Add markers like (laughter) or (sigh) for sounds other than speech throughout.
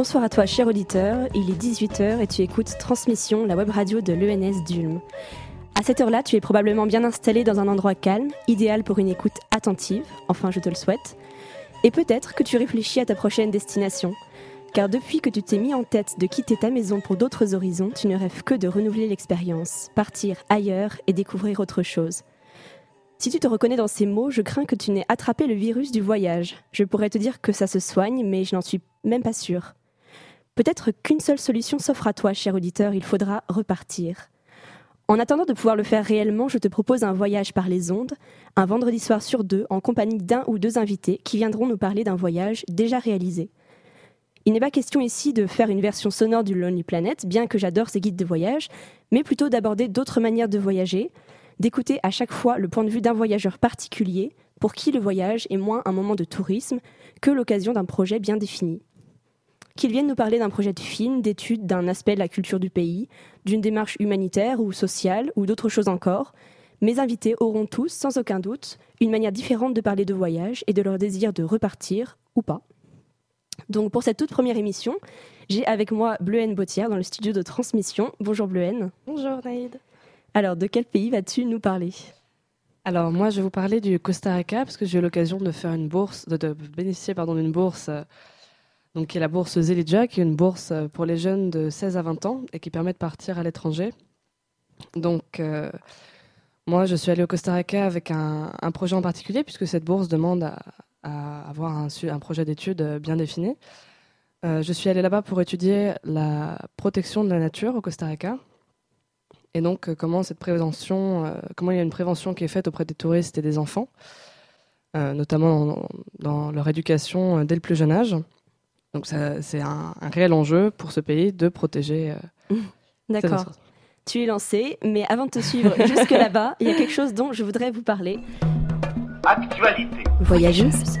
Bonsoir à toi, cher auditeur. Il est 18h et tu écoutes Transmission, la web radio de l'ENS d'Ulm. À cette heure-là, tu es probablement bien installé dans un endroit calme, idéal pour une écoute attentive, enfin je te le souhaite. Et peut-être que tu réfléchis à ta prochaine destination. Car depuis que tu t'es mis en tête de quitter ta maison pour d'autres horizons, tu ne rêves que de renouveler l'expérience, partir ailleurs et découvrir autre chose. Si tu te reconnais dans ces mots, je crains que tu n'aies attrapé le virus du voyage. Je pourrais te dire que ça se soigne, mais je n'en suis même pas sûre. Peut-être qu'une seule solution s'offre à toi, cher auditeur, il faudra repartir. En attendant de pouvoir le faire réellement, je te propose un voyage par les ondes, un vendredi soir sur deux, en compagnie d'un ou deux invités qui viendront nous parler d'un voyage déjà réalisé. Il n'est pas question ici de faire une version sonore du Lonely Planet, bien que j'adore ces guides de voyage, mais plutôt d'aborder d'autres manières de voyager, d'écouter à chaque fois le point de vue d'un voyageur particulier, pour qui le voyage est moins un moment de tourisme que l'occasion d'un projet bien défini. Qu'ils viennent nous parler d'un projet de film, d'études, d'un aspect de la culture du pays, d'une démarche humanitaire ou sociale, ou d'autres choses encore, mes invités auront tous, sans aucun doute, une manière différente de parler de voyage et de leur désir de repartir, ou pas. Donc pour cette toute première émission, j'ai avec moi Bleuhen Bautière dans le studio de transmission. Bonjour Bleuhen. Bonjour Naïd. Alors de quel pays vas-tu nous parler? Alors moi je vais vous parler du Costa Rica parce que j'ai eu l'occasion de faire une bourse, de, de bénéficier pardon d'une bourse, euh, donc qui est la bourse Zelidja, qui est une bourse euh, pour les jeunes de 16 à 20 ans et qui permet de partir à l'étranger. Donc euh, moi je suis allée au Costa Rica avec un, projet en particulier puisque cette bourse demande à, avoir un, projet d'études euh, bien défini. Je suis allée là-bas pour étudier la protection de la nature au Costa Rica. Et donc, comment cette prévention, comment il y a une prévention qui est faite auprès des touristes et des enfants, notamment dans, leur éducation dès le plus jeune âge. Donc, ça- c'est un, un réel enjeu pour ce pays de protéger. euh, cette D'accord. Tu es lancé, mais avant de te suivre (laughs) jusque là-bas, il y a quelque chose dont je voudrais vous parler. Actualité. Voyageuse.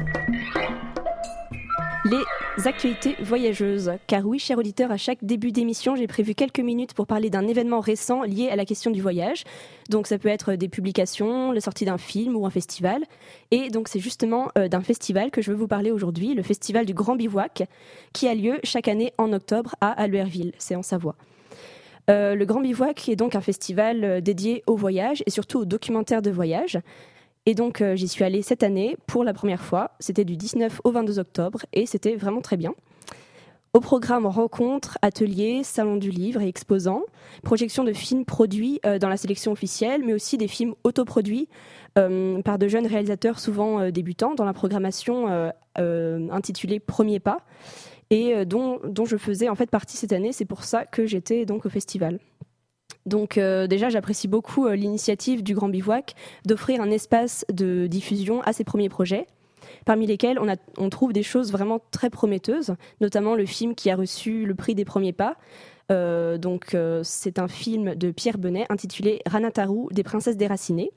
Les actualités voyageuses. Car oui, cher auditeur, à chaque début d'émission, j'ai prévu quelques minutes pour parler d'un événement récent lié à la question du voyage. Donc ça peut être des publications, la sortie d'un film ou un festival. Et donc c'est justement euh, d'un festival que je veux vous parler aujourd'hui, le festival du Grand Bivouac, qui a lieu chaque année en octobre à Albertville, c'est en Savoie. Euh, le Grand Bivouac est donc un festival euh, dédié au voyage et surtout aux documentaires de voyage. Et donc euh, j'y suis allée cette année pour la première fois. C'était du 19 au 22 octobre et c'était vraiment très bien. Au programme rencontres, ateliers, salon du livre et exposants, projection de films produits euh, dans la sélection officielle, mais aussi des films autoproduits euh, par de jeunes réalisateurs souvent débutants dans la programmation intitulée Premier pas et dont, dont je faisais en fait partie cette année. C'est pour ça que j'étais donc au festival. Donc euh, déjà, j'apprécie beaucoup euh, l'initiative du Grand Bivouac d'offrir un espace de diffusion à ses premiers projets, parmi lesquels on, trouve des choses vraiment très prometteuses, notamment le film qui a reçu le prix des premiers pas. Euh, donc c'est un film de Pierre Benet intitulé Ranataru des princesses déracinées.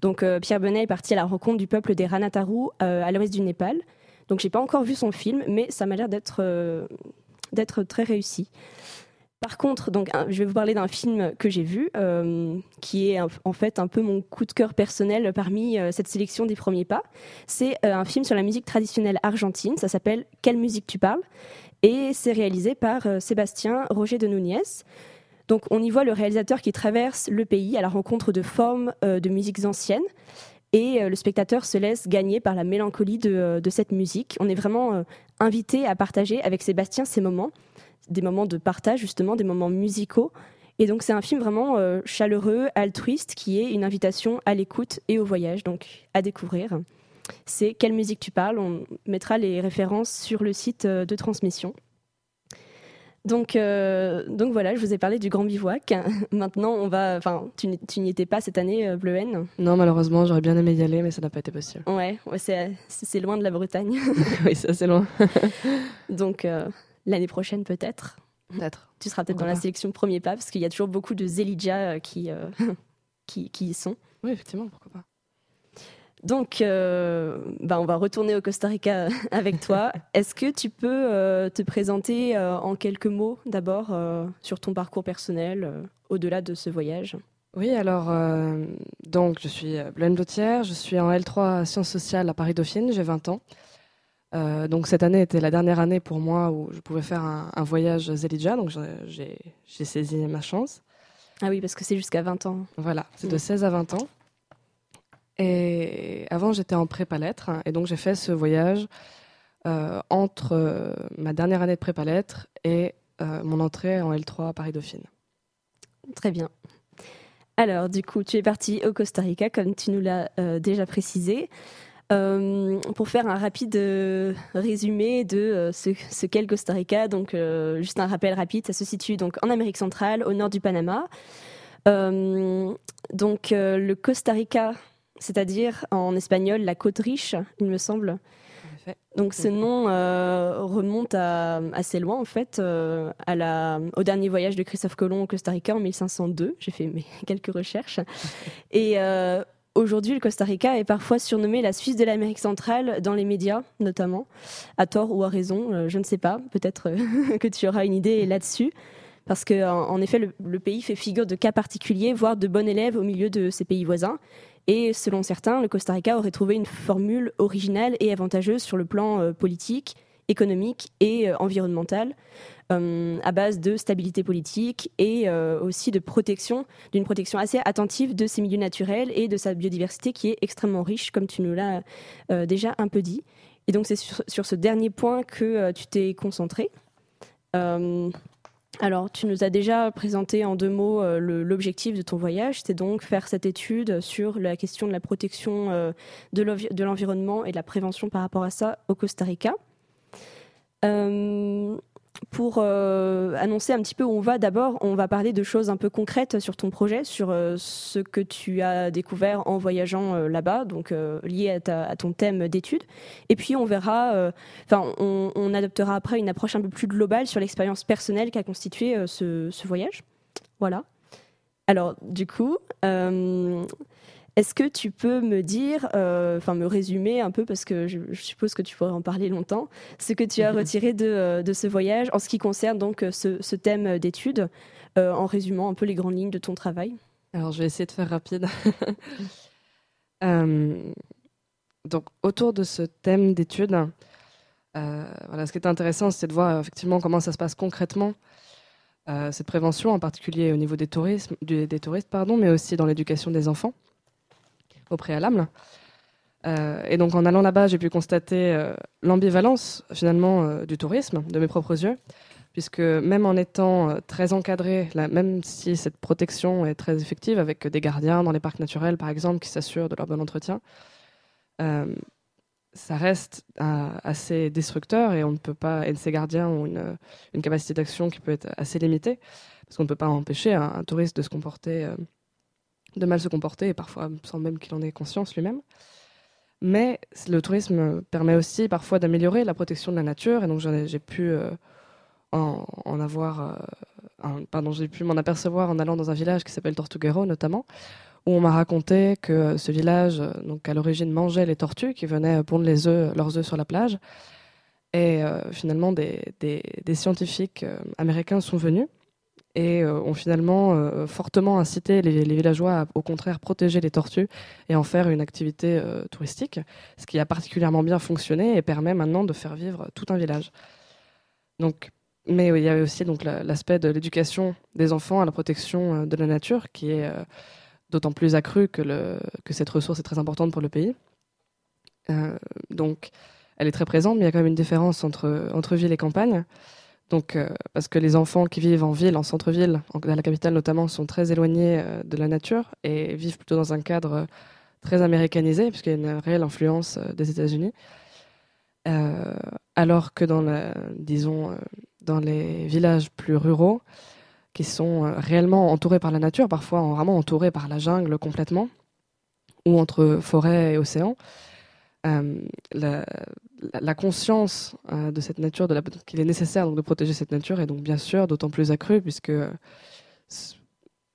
Donc Pierre Benet est parti à la rencontre du peuple des Ranataru à l'ouest du Népal. Donc j'ai pas encore vu son film, mais ça m'a l'air d'être très réussi. Par contre, donc, je vais vous parler d'un film que j'ai vu, euh, qui est en fait un peu mon coup de cœur personnel parmi euh, cette sélection des premiers pas. C'est euh, un film sur la musique traditionnelle argentine. Ça s'appelle Quelle musique tu parles? Et c'est réalisé par Sébastien Roger de Núñez. Donc, on y voit le réalisateur qui traverse le pays à la rencontre de formes de musiques anciennes. Et le spectateur se laisse gagner par la mélancolie de, de cette musique. On est vraiment invité à partager avec Sébastien ces moments des moments de partage, justement, des moments musicaux. Et donc, c'est un film vraiment euh, chaleureux, altruiste, qui est une invitation à l'écoute et au voyage, donc à découvrir. C'est Quelle musique tu parles? On mettra les références sur le site euh, de transmission. Donc, euh, donc voilà, je vous ai parlé du Grand Bivouac. (laughs) Maintenant, on va. Enfin, tu n'y- tu n'y étais pas cette année, euh, Bleuhen Non, malheureusement, j'aurais bien aimé y aller, mais ça n'a pas été possible. Ouais, ouais c'est c'est loin de la Bretagne. (laughs) oui, c'est assez loin. (laughs) Donc, euh, l'année prochaine, peut-être. Peut-être. Tu seras peut-être dans la sélection premier pas, parce qu'il y a toujours beaucoup de Zelidja euh, qui, euh, (laughs) qui, qui y sont. Oui, effectivement, pourquoi pas. Donc, euh, bah, on va retourner au Costa Rica avec toi. (laughs) Est-ce que tu peux euh, te présenter euh, en quelques mots d'abord euh, sur ton parcours personnel euh, au-delà de ce voyage? Oui, alors, euh, donc, je suis euh, Blaine Lautière, je suis en L3 Sciences sociales à Paris-Dauphine, j'ai 20 ans. Euh, donc, cette année était la dernière année pour moi où je pouvais faire un, un voyage Zelidja, donc j'ai- saisi ma chance. Ah oui, parce que c'est jusqu'à 20 ans. Voilà, c'est de Mm. 16 à 20 ans. Et avant, j'étais en prépa lettres, et donc j'ai fait ce voyage euh, entre euh, ma dernière année de prépa lettres et mon entrée en L3 à Paris-Dauphine. Très bien. Alors, du coup, tu es parti au Costa Rica, comme tu nous l'as déjà précisé. Euh, pour faire un rapide euh, résumé de euh, ce, ce qu'est le Costa Rica, donc juste un rappel rapide, ça se situe donc en Amérique centrale, au nord du Panama. Donc le Costa Rica, c'est-à-dire en espagnol la côte riche, il me semble. Donc ce nom remonte à, assez loin en fait, à la, au dernier voyage de Christophe Colomb au Costa Rica en 1502. J'ai fait mes (laughs) quelques recherches. Et aujourd'hui, le Costa Rica est parfois surnommé la Suisse de l'Amérique centrale dans les médias notamment, à tort ou à raison, euh, je ne sais pas. Peut-être euh, (laughs) que tu auras une idée là-dessus. Parce que, en en effet, le, le pays fait figure de cas particulier, voire de bon élève au milieu de ses pays voisins. Et selon certains, le Costa Rica aurait trouvé une formule originale et avantageuse sur le plan euh, politique, économique et euh, environnemental, euh, à base de stabilité politique et euh, aussi de protection, d'une protection assez attentive de ses milieux naturels et de sa biodiversité qui est extrêmement riche, comme tu nous l'as déjà un peu dit. Et donc c'est sur, ce dernier point que tu t'es concentré. Alors, tu nous as déjà présenté en deux mots l'objectif de ton voyage, c'est donc faire cette étude sur la question de la protection de l'environnement et de la prévention par rapport à ça au Costa Rica. Euh, pour euh, annoncer un petit peu où on va, d'abord, on va parler de choses un peu concrètes sur ton projet, sur euh, ce que tu as découvert en voyageant là-bas, donc lié à, ton thème d'étude. Et puis on verra, enfin, on, adoptera après une approche un peu plus globale sur l'expérience personnelle qu'a constitué ce, ce voyage. Voilà. Alors, du coup, est-ce que tu peux me dire, euh, enfin me résumer un peu, parce que je, je suppose que tu pourrais en parler longtemps, ce que tu as (laughs) retiré de, euh, de ce voyage en ce qui concerne donc euh, ce, ce thème d'étude, euh, en résumant un peu les grandes lignes de ton travail? Alors, je vais essayer de faire rapide. (laughs) Donc, autour de ce thème d'étude, euh, voilà, ce qui est intéressant, c'est de voir effectivement comment ça se passe concrètement, euh, cette prévention, en particulier au niveau des, tourismes, du- des touristes, pardon, mais aussi dans l'éducation des enfants, au préalable. Euh, et donc, en allant là-bas, j'ai pu constater euh, l'ambivalence, finalement, euh, du tourisme, de mes propres yeux puisque même en étant très encadré, même si cette protection est très effective, avec des gardiens dans les parcs naturels, par exemple, qui s'assurent de leur bon entretien, ça reste assez destructeur et on ne peut pas. Et ces gardiens ont une, capacité d'action qui peut être assez limitée, parce qu'on ne peut pas empêcher un, touriste de se comporter, de mal se comporter, et parfois sans même qu'il en ait conscience lui-même. Mais le tourisme permet aussi parfois d'améliorer la protection de la nature, et donc j'ai pu euh, en, avoir, euh, pardon, j'ai pu m'en apercevoir en allant dans un village qui s'appelle Tortuguero notamment, où on m'a raconté que ce village, donc à l'origine, mangeait les tortues qui venaient pondre les leurs œufs sur la plage. Et euh, finalement, des, scientifiques américains sont venus et euh, ont finalement euh, fortement incité les, villageois à, au contraire, protéger les tortues et en faire une activité euh, touristique, ce qui a particulièrement bien fonctionné et permet maintenant de faire vivre tout un village. Donc, mais il y avait aussi donc la- l'aspect de l'éducation des enfants à la protection de la nature, qui est d'autant plus accru que, que cette ressource est très importante pour le pays. Donc, elle est très présente, mais il y a quand même une différence entre, entre ville et campagne. Donc, euh, parce que les enfants qui vivent en ville, en centre-ville, en- à la capitale notamment, sont très éloignés euh, de la nature et vivent plutôt dans un cadre euh, très américanisé, puisqu'il y a une réelle influence des États-Unis. Alors que dans dans les villages plus ruraux, qui sont réellement entourés par la nature, parfois vraiment entourés par la jungle complètement, ou entre forêt et océan, euh, la, la- la conscience euh, de cette nature, de la- qu'il est nécessaire donc, de protéger cette nature, est donc bien sûr d'autant plus accrue, puisque euh,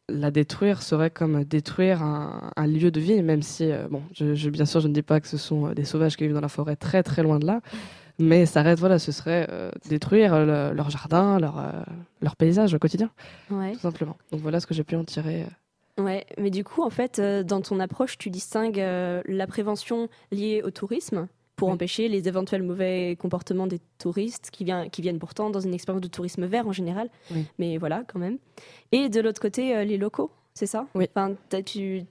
la détruire serait comme détruire un, un lieu de vie, même si, euh, bon, je, je- bien sûr, je ne dis pas que ce sont des sauvages qui vivent dans la forêt très très loin de là, mais ça reste, voilà, ce serait détruire le- leur jardin, leur, leur paysage au quotidien, Ouais. tout simplement. Donc voilà ce que j'ai pu en tirer. Ouais, mais du coup, en fait, euh, dans ton approche, tu distingues euh, la prévention liée au tourisme pour Oui. empêcher les éventuels mauvais comportements des touristes qui, vient- qui viennent pourtant dans une expérience de tourisme vert en général. Oui. Mais voilà, quand même. Et de l'autre côté, euh, les locaux, c'est ça? Oui. Enfin, t'as, tu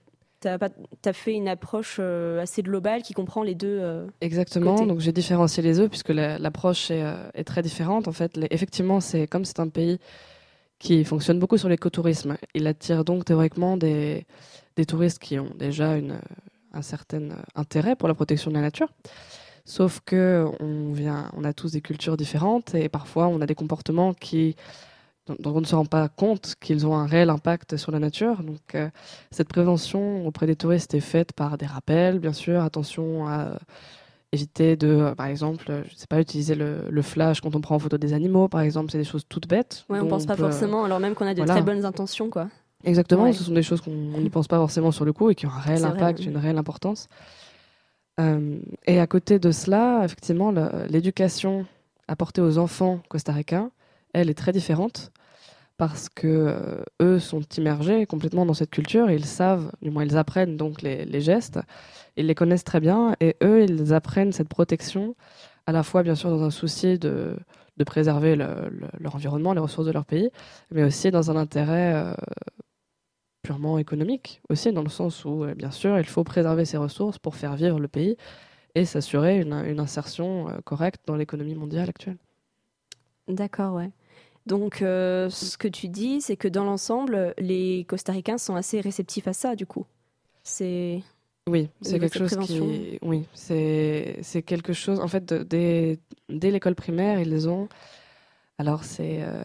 as, fait une approche assez globale qui comprend les deux. euh, Exactement, donc j'ai différencié les œufs puisque la- l'approche est, est très différente. En fait, les- effectivement, c'est comme c'est un pays qui fonctionne beaucoup sur l'écotourisme. Il attire donc théoriquement des, des touristes qui ont déjà une, un certain intérêt pour la protection de la nature. Sauf que on, vient, on a tous des cultures différentes et parfois on a des comportements qui, dont, on ne se rend pas compte qu'ils ont un réel impact sur la nature. Donc euh, cette prévention auprès des touristes est faite par des rappels, bien sûr, attention à éviter de, euh, par exemple, euh, je sais pas, utiliser le, le flash quand on prend en photo des animaux, par exemple, c'est des choses toutes bêtes. Ouais, on pense pas peut- forcément, alors même qu'on a de voilà. très bonnes intentions, quoi. Exactement, Ouais. ce sont des choses qu'on on n'y pense pas forcément sur le coup et qui ont un réel vrai, impact, une réelle importance. Euh, et à côté de cela, effectivement, l'éducation apportée aux enfants costaricains, elle est très différente parce que euh, eux sont immergés complètement dans cette culture ils savent, du moins ils apprennent donc les, gestes, ils les connaissent très bien et eux ils apprennent cette protection à la fois bien sûr dans un souci de, de préserver le- le- leur environnement, les ressources de leur pays, mais aussi dans un intérêt euh, purement économique aussi, dans le sens où, euh, bien sûr, il faut préserver ces ressources pour faire vivre le pays et s'assurer une, une insertion correcte dans l'économie mondiale actuelle. D'accord, ouais. Donc, euh, ce que tu dis, c'est que dans l'ensemble, les Costaricains sont assez réceptifs à ça, du coup. C'est. Oui, c'est quelque chose qui, oui, c'est quelque chose. En fait, de- dès dès l'école primaire, ils ont. Alors c'est, euh,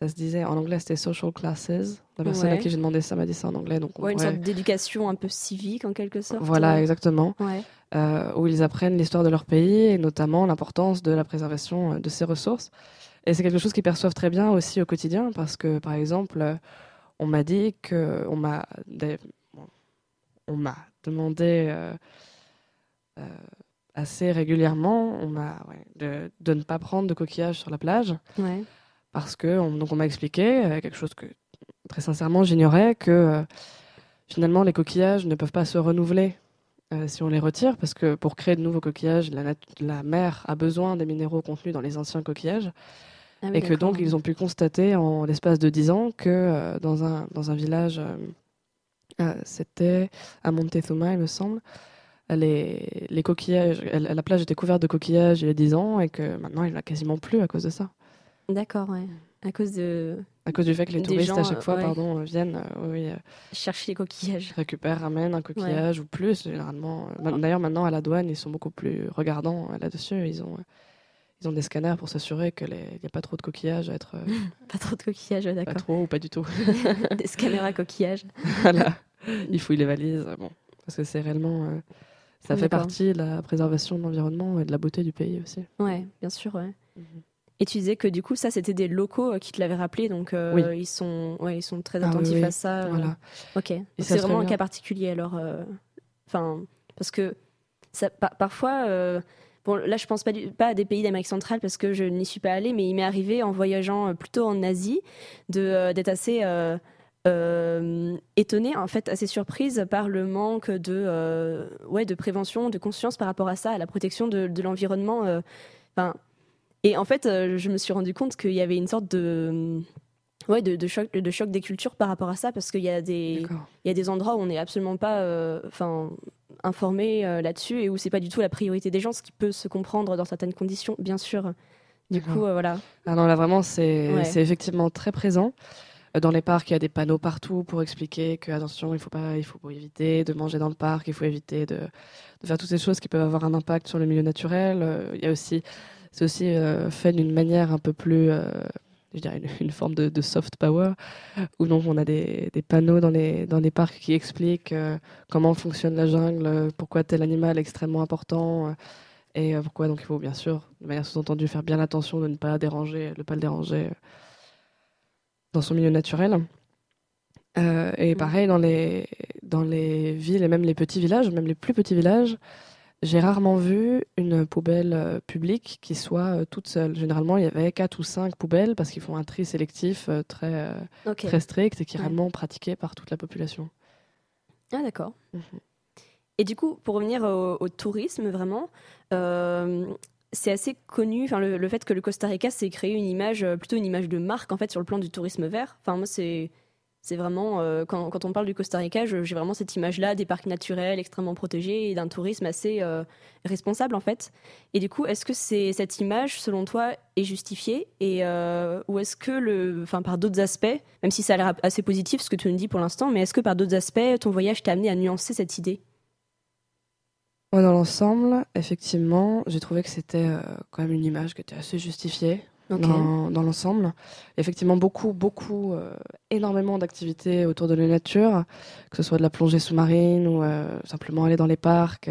ça se disait en anglais, c'était social classes. La personne à qui j'ai demandé ça m'a dit ça en anglais, donc Ouais, une sorte d'éducation un peu civique, en quelque sorte. Voilà, exactement. Euh, où ils apprennent l'histoire de leur pays et notamment l'importance de la préservation de ses ressources. Et c'est quelque chose qu'ils perçoivent très bien aussi au quotidien parce que, par exemple, euh, on m'a dit que on m'a on m'a demandé euh, euh, assez régulièrement, on m'a ouais, de, de ne pas prendre de coquillages sur la plage Ouais. parce que on, donc on m'a expliqué quelque chose que très sincèrement j'ignorais que euh, finalement les coquillages ne peuvent pas se renouveler euh, si on les retire parce que pour créer de nouveaux coquillages la mer a besoin des minéraux contenus dans les anciens coquillages Ah oui, et que donc ils ont pu constater en l'espace de 10 ans que euh, dans un dans un village euh, euh, c'était à Montezuma il me semble les, les coquillages elle- la plage était couverte de coquillages il y a 10 ans et que maintenant il n'y en a quasiment plus à cause de ça D'accord, ouais. À cause de à cause du fait que les touristes gens, à chaque fois ouais. pardon, viennent, euh, oui, chercher les coquillages. récupèrent, ramènent un coquillage ou plus. Généralement, d'ailleurs maintenant à la douane, ils sont beaucoup plus regardants là-dessus. Ils ont, ils ont des scanners pour s'assurer qu'il n'y a pas trop de coquillages à être euh, (laughs) Pas trop de coquillages, ouais, pas d'accord. trop ou pas du tout. (laughs) Des scanners à coquillages. (laughs) voilà, ils fouillent les valises. Bon, parce que c'est réellement, euh, ça fait D'accord. partie de la préservation de l'environnement et de la beauté du pays aussi. Ouais, bien sûr, ouais. Mhm. Et tu disais que du coup, ça, c'était des locaux euh, qui te l'avaient rappelé, donc euh, Oui. ils, sont, ouais, ils sont très Ah oui, attentifs oui. à ça. Voilà. Ok. C'est vraiment un cas particulier alors. euh, Enfin, parce que ça, par- parfois, euh, bon, là, je pense pas, du- pas à des pays d'Amérique centrale parce que je n'y suis pas allée, mais il m'est arrivé en voyageant euh, plutôt en Asie de euh, d'être assez euh, euh, étonnée, en fait, assez surprise par le manque de, ouais, de prévention, de conscience par rapport à ça, à la protection de, de l'environnement. Enfin, et en fait, je me suis rendu compte qu'il y avait une sorte de Ouais, de, de choc, de choc des cultures par rapport à ça, parce qu'il y a des, il y a des endroits où on n'est absolument pas enfin, euh, là-dessus et où c'est pas du tout la priorité des gens, ce qui peut se comprendre dans certaines conditions, bien sûr. Du coup, euh, voilà. Ah non, là vraiment, c'est Ouais. effectivement très présent. Euh, Dans les parcs, il y a des panneaux partout pour expliquer que attention, il faut pas, il faut éviter de manger dans le parc, il faut éviter de, de faire toutes ces choses qui peuvent avoir un impact sur le milieu naturel. Il y a aussi c'est aussi euh, fait d'une manière un peu plus, euh, je dirais, une, forme de, de soft power, où donc on a des, des panneaux dans les, dans les parcs qui expliquent euh, comment fonctionne la jungle, pourquoi tel animal est extrêmement important, euh, et euh, pourquoi donc il faut bien sûr, de manière sous-entendue, faire bien attention de ne pas déranger, de ne pas le déranger dans son milieu naturel. Euh, et pareil, dans les, dans les villes et même les petits villages, même les plus petits villages, j'ai rarement vu une poubelle euh, publique qui soit euh, toute seule. Généralement, il y avait quatre ou cinq poubelles parce qu'ils font un tri sélectif euh, très, très strict et qui est Ouais. réellement pratiqué par toute la population. Ah d'accord. Mhm. Et du coup, pour revenir au, au tourisme, vraiment, c'est assez connu, enfin le, le fait que le Costa Rica s'est créé une image, plutôt une image de marque en fait sur le plan du tourisme vert. Enfin moi c'est c'est vraiment euh, quand, on parle du Costa Rica, j'ai vraiment cette image-là des parcs naturels extrêmement protégés et d'un tourisme assez euh, responsable en fait. Et du coup, est-ce que cette image, selon toi, est justifiée et euh, ou est-ce que le, enfin par d'autres aspects, même si ça a l'air assez positif ce que tu nous dis pour l'instant, mais est-ce que par d'autres aspects, ton voyage t'a amené à nuancer cette idée? Dans l'ensemble, effectivement, j'ai trouvé que c'était quand même une image qui était assez justifiée Dans, l'ensemble. Effectivement, beaucoup, beaucoup, euh, énormément d'activités autour de la nature, que ce soit de la plongée sous-marine ou euh, simplement aller dans les parcs.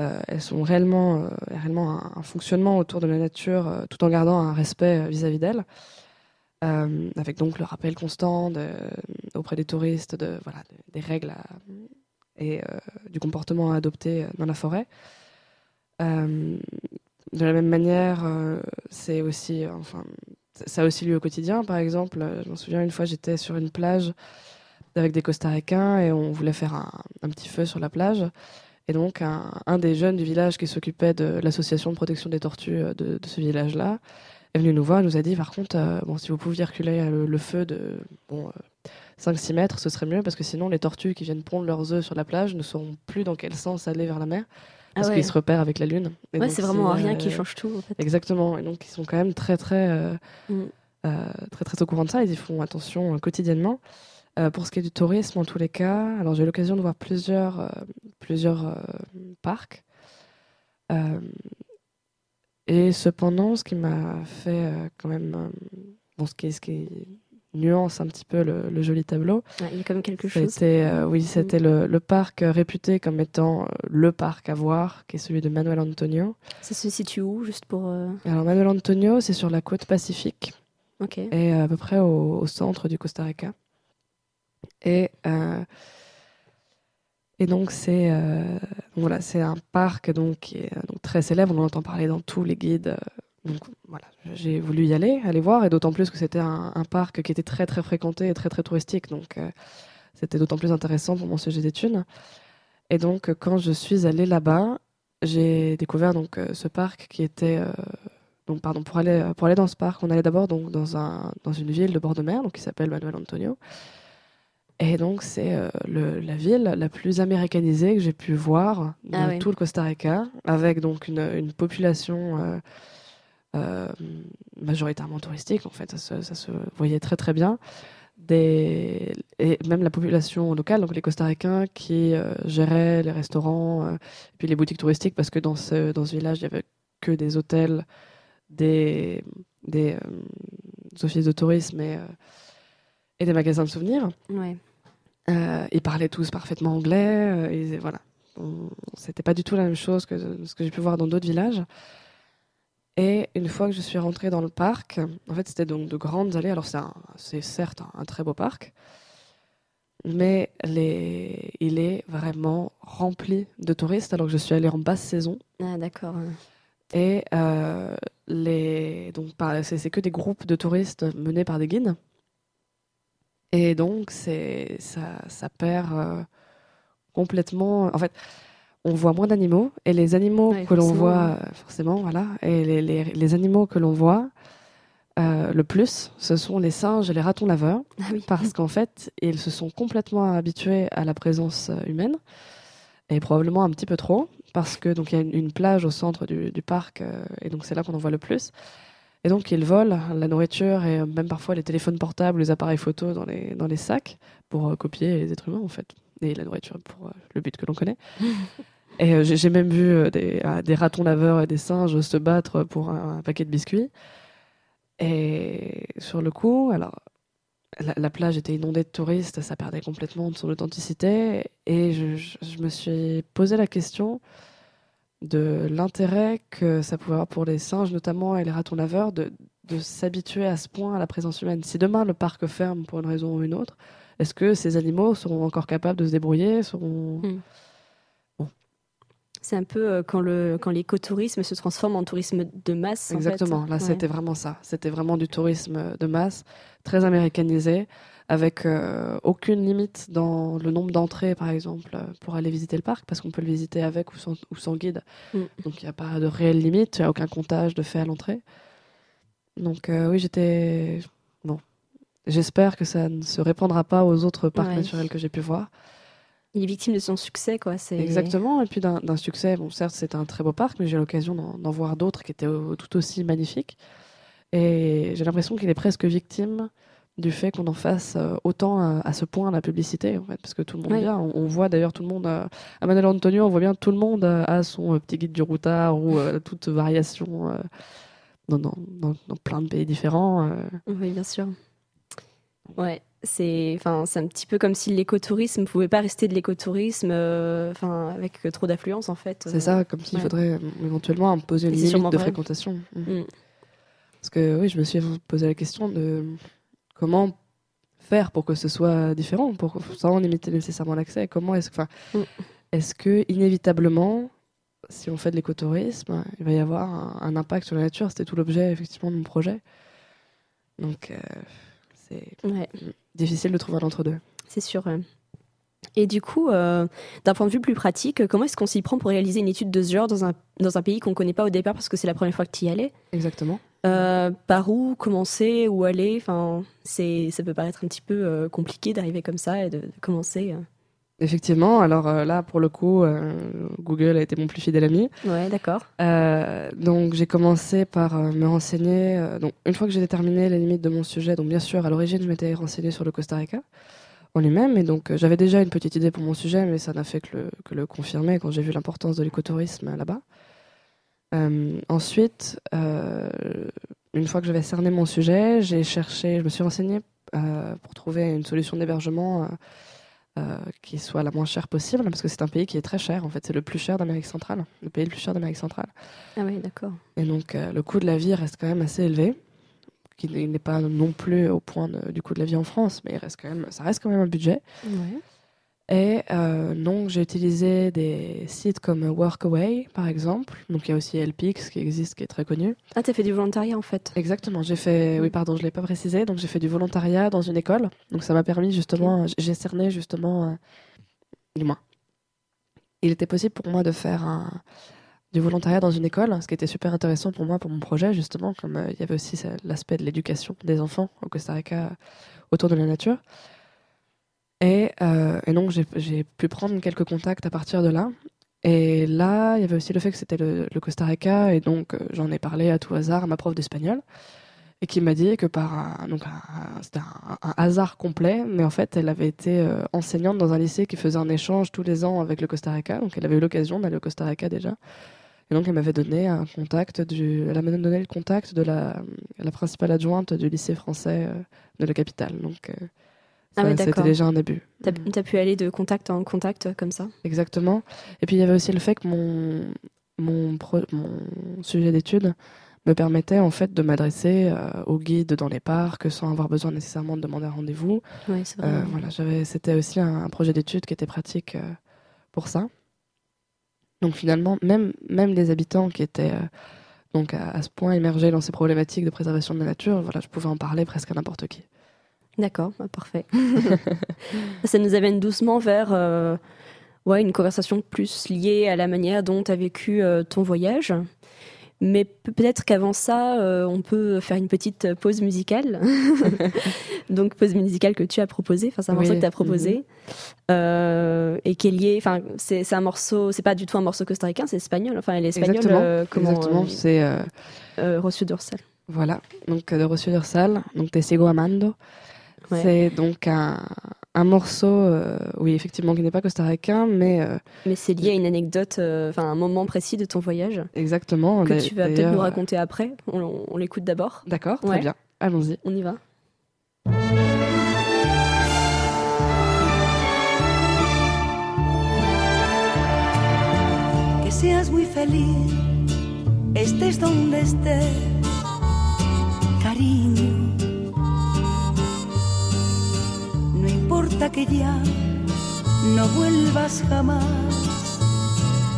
euh, elles sont réellement, réellement un, fonctionnement autour de la nature, tout en gardant un respect vis-à-vis d'elle. Avec donc le rappel constant auprès des touristes de voilà des, règles et du comportement à adopter dans la forêt. De la même manière, euh, c'est aussi, enfin, ça a aussi lieu au quotidien. Par exemple, euh, je me souviens une fois, j'étais sur une plage avec des Costaricains et on voulait faire un, petit feu sur la plage. Et donc, un, des jeunes du village qui s'occupait de l'association de protection des tortues euh, de, ce village-là est venu nous voir et nous a dit, par contre, bon, si vous pouviez reculer le, le feu de bon, euh, 5-6 mètres, ce serait mieux parce que sinon, les tortues qui viennent pondre leurs œufs sur la plage ne sauront plus dans quel sens aller vers la mer parce Ah ouais. qu'ils se repèrent avec la lune. Et Ouais, c'est vraiment rien euh, qui change tout en fait. Exactement. Et donc, ils sont quand même très, très, euh, Mm. euh, très, très au courant de ça. Ils y font attention euh, quotidiennement. Euh, pour ce qui est du tourisme, en tous les cas, alors j'ai eu l'occasion de voir plusieurs, euh, plusieurs euh, parcs. Euh, et cependant, ce qui m'a fait euh, quand même, euh, bon, ce qui, ce qui nuance un petit peu le, le joli tableau, il y a quand même quelque chose. c'était euh, oui, c'était le, le parc euh, réputé comme étant euh, le parc à voir, qui est celui de Manuel Antonio. Ça se situe où, juste pour. euh, Alors Manuel Antonio, c'est sur la côte pacifique et à peu près au, au centre du Costa Rica. Et, euh, et donc c'est voilà, c'est un parc donc, qui est donc, très célèbre, on en entend parler dans tous les guides. Donc voilà, j'ai voulu y aller, aller voir, et d'autant plus que c'était un, un parc qui était très très fréquenté et très très touristique, donc euh, c'était d'autant plus intéressant pour mon sujet d'études. Et donc quand je suis allée là-bas, j'ai découvert donc euh, ce parc qui était euh, donc pardon pour aller pour aller dans ce parc, on allait d'abord donc dans un dans une ville de bord de mer donc qui s'appelle Manuel Antonio. Et donc c'est euh, la ville la plus américanisée que j'ai pu voir de Ah ouais. tout le Costa Rica, avec donc une, une population majoritairement touristique en fait, ça se, ça se voyait très très bien. Des, et même la population locale, donc les Costaricains qui euh, géraient les restaurants, euh, et puis les boutiques touristiques, parce que dans ce, dans ce village, il n'y avait que des hôtels, des, des euh, offices de tourisme et, euh, et des magasins de souvenirs. Ouais. Euh, ils parlaient tous parfaitement anglais. euh, et voilà. C'était pas du tout la même chose que ce que j'ai pu voir dans d'autres villages. Et une fois que je suis rentrée dans le parc, en fait, c'était donc de grandes allées. Alors, c'est certes un, un très beau parc, mais les, il est vraiment rempli de touristes. Alors que je suis allée en basse saison. Ah, d'accord. Et euh, les, donc, par- c'est que des groupes de touristes menés par des guides. Et donc, ça, ça perd euh, complètement. En fait, on voit moins d'animaux. Et les animaux Ouais, que l'on voit, euh, forcément, voilà. Et les, les, les animaux que l'on voit euh, le plus, ce sont les singes et les ratons laveurs. Ah oui. Parce qu'en fait, ils se sont complètement habitués à la présence euh, humaine. Et probablement un petit peu trop. Parce que donc il y a une, une plage au centre du, du parc. euh, et donc c'est là qu'on en voit le plus. Et donc ils volent la nourriture et même parfois les téléphones portables, les appareils photos dans les, dans les sacs pour euh, copier les êtres humains en fait. Et la nourriture pour le but que l'on connaît. (laughs) Et euh, j'ai même vu euh, des, euh, des ratons laveurs et des singes se battre pour un, paquet de biscuits. Et sur le coup, alors, la, la plage était inondée de touristes, ça perdait complètement de son authenticité. Et je, me suis posé la question de l'intérêt que ça pouvait avoir pour les singes notamment et les ratons laveurs de, s'habituer à ce point à la présence humaine. Si demain le parc ferme pour une raison ou une autre, est-ce que ces animaux seront encore capables de se débrouiller seront... C'est un peu euh, quand le quand l'écotourisme se transforme en tourisme de masse. en fait. Exactement, là Ouais. c'était vraiment ça. C'était vraiment du tourisme de masse, très américanisé, avec euh, aucune limite dans le nombre d'entrées, par exemple, pour aller visiter le parc, parce qu'on peut le visiter avec ou sans, ou sans guide. Mm. Donc il n'y a pas de réelle limite, il n'y a aucun comptage de fait à l'entrée. Donc euh, oui, j'étais... Bon, j'espère que ça ne se répandra pas aux autres parcs Ouais. naturels que j'ai pu voir. Il est victime de son succès, quoi. C'est Exactement, et puis d'un d'un succès, bon certes c'était un très beau parc, mais j'ai eu l'occasion d'en d'en voir d'autres qui étaient tout aussi magnifiques. Et j'ai l'impression qu'il est presque victime du fait qu'on en fasse euh, autant à, à ce point la publicité, en fait, parce que tout le monde Ouais. vient. On, on voit d'ailleurs tout le monde, euh, à Manuel Antonio, on voit bien tout le monde a son euh, petit guide du routard ou euh, (laughs) toute variation euh, dans, dans, dans- dans plein de pays différents. euh. Oui, bien sûr. Ouais, c'est enfin c'est un petit peu comme si l'écotourisme ne pouvait pas rester de l'écotourisme euh, enfin avec trop d'affluence en fait. C'est ça, comme s'il ouais. faudrait euh, éventuellement imposer une limite de vrai. fréquentation. Mm. Mm. Parce que oui, je me suis posé la question de comment faire pour que ce soit différent, pour sans limiter nécessairement l'accès. Comment est-ce que, enfin, Mm. est-ce que inévitablement, si on fait de l'écotourisme, il va y avoir un, un impact sur la nature C'était tout l'objet effectivement de mon projet. Donc euh, c'est Ouais, difficile de trouver un entre-deux. c'est sûr. Et du coup, euh, d'un point de vue plus pratique, comment est-ce qu'on s'y prend pour réaliser une étude de ce genre dans un, dans un pays qu'on ne connaît pas au départ parce que c'est la première fois que tu y allais? Exactement. Euh, Par où commencer, où aller? Enfin, ça peut paraître un petit peu euh, compliqué d'arriver comme ça et de, de commencer. Effectivement. Alors euh, là, pour le coup, euh, Google a été mon plus fidèle ami. Ouais, d'accord. Euh, donc j'ai commencé par me renseigner. donc une fois que j'ai déterminé les limites de mon sujet, donc bien sûr à l'origine je m'étais renseigné sur le Costa Rica en lui-même, et donc j'avais déjà une petite idée pour mon sujet, mais ça n'a fait que le, que le confirmer quand j'ai vu l'importance de l'écotourisme là-bas. Ensuite, une fois que j'avais cerné mon sujet, j'ai cherché, je me suis renseigné euh, pour trouver une solution d'hébergement. Euh, qui soit la moins chère possible, parce que c'est un pays qui est très cher. En fait, c'est le plus cher d'Amérique centrale, le pays le plus cher d'Amérique centrale. Ah oui, d'accord. Et donc, euh, le coût de la vie reste quand même assez élevé, qui n'est pas non plus au point de- du coût de la vie en France, mais il reste quand même, ça reste quand même un budget. Ouais. Et euh, donc, j'ai utilisé des sites comme Workaway, par exemple. Donc, il y a aussi LPX qui existe, qui est très connu. Ah, t'as fait du volontariat en fait. Exactement, j'ai fait, oui, pardon, je l'ai pas précisé, donc j'ai fait du volontariat dans une école. Donc, ça m'a permis justement, j'ai cerné justement, euh, du moins, il était possible pour moi de faire un, du volontariat dans une école, ce qui était super intéressant pour moi, pour mon projet, justement, comme euh, il y avait aussi l'aspect de l'éducation des enfants au Costa Rica autour de la nature. Et, euh, et donc, j'ai- pu prendre quelques contacts à partir de là. Et là, il y avait aussi le fait que c'était le, le Costa Rica, et donc euh, j'en ai parlé à tout hasard à ma prof d'espagnol, et qui m'a dit que par donc c'était un, hasard complet, mais en fait, elle avait été euh, enseignante dans un lycée qui faisait un échange tous les ans avec le Costa Rica, donc elle avait eu l'occasion d'aller au Costa Rica déjà. Et donc, elle m'avait donné un contact elle m'a donné le contact de la, principale adjointe du lycée français de la capitale. Ah ça, ouais, c'était déjà un début. T'as as pu aller de contact en contact euh, comme ça Exactement. Et puis il y avait aussi le fait que mon, mon, pro- mon sujet d'étude me permettait en fait de m'adresser euh, aux guides dans les parcs sans avoir besoin nécessairement de demander un rendez-vous. Vrai. Euh, voilà, c'était aussi un, un projet d'étude qui était pratique euh, pour ça. Donc finalement, même, même les habitants qui étaient donc à, à ce point immergés dans ces problématiques de préservation de la nature, voilà, je pouvais en parler presque à n'importe qui. D'accord, bah, parfait. (laughs) ça nous amène doucement vers euh, ouais, une conversation plus liée à la manière dont tu as vécu euh, ton voyage. Mais pe- peut-être qu'avant ça, euh, on peut faire une petite pause musicale. (laughs) Donc, pause musicale que tu as proposée, enfin, c'est un Oui, morceau que tu as proposé. Euh, et qui est lié, enfin, c'est un morceau, c'est pas du tout un morceau costaricain, c'est espagnol. Enfin, elle est espagnole, Exactement. comment, Exactement. C'est euh, Rocío Durcal. Voilà, donc de Rocio Dorsal, donc Te sigo amando. Ouais. C'est donc un, un morceau, euh, oui, effectivement, qui n'est pas costaricain, mais euh, Mais c'est lié à une anecdote, euh, enfin un moment précis de ton voyage exactement. que tu vas peut-être nous raconter après. On, on l'écoute d'abord. D'accord, très Ouais. bien. Allons-y. On y va. que seas muy feliz, estés donde estés, cariño. Importa que ya no vuelvas jamás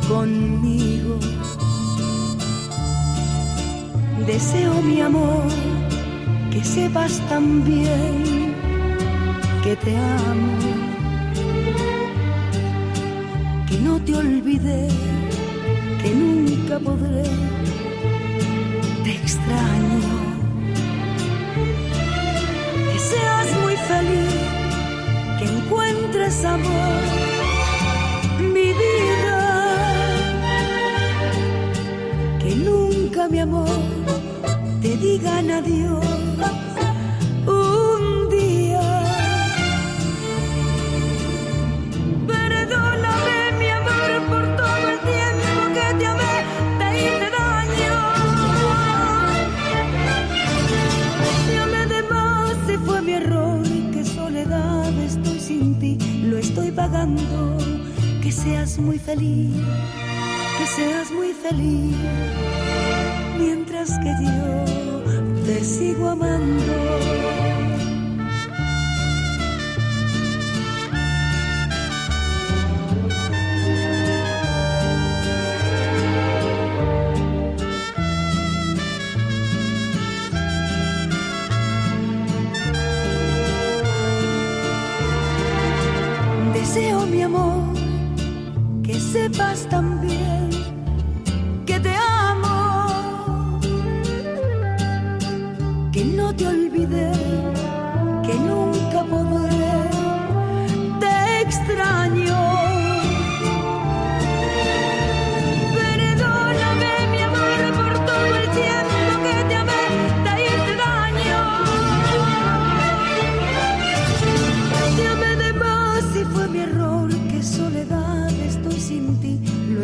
conmigo. Deseo mi amor que sepas también que te amo, que no te olvidé que nunca podré, te extraño. Que seas muy feliz, que encuentres amor, mi vida. Que nunca, mi amor, te digan adiós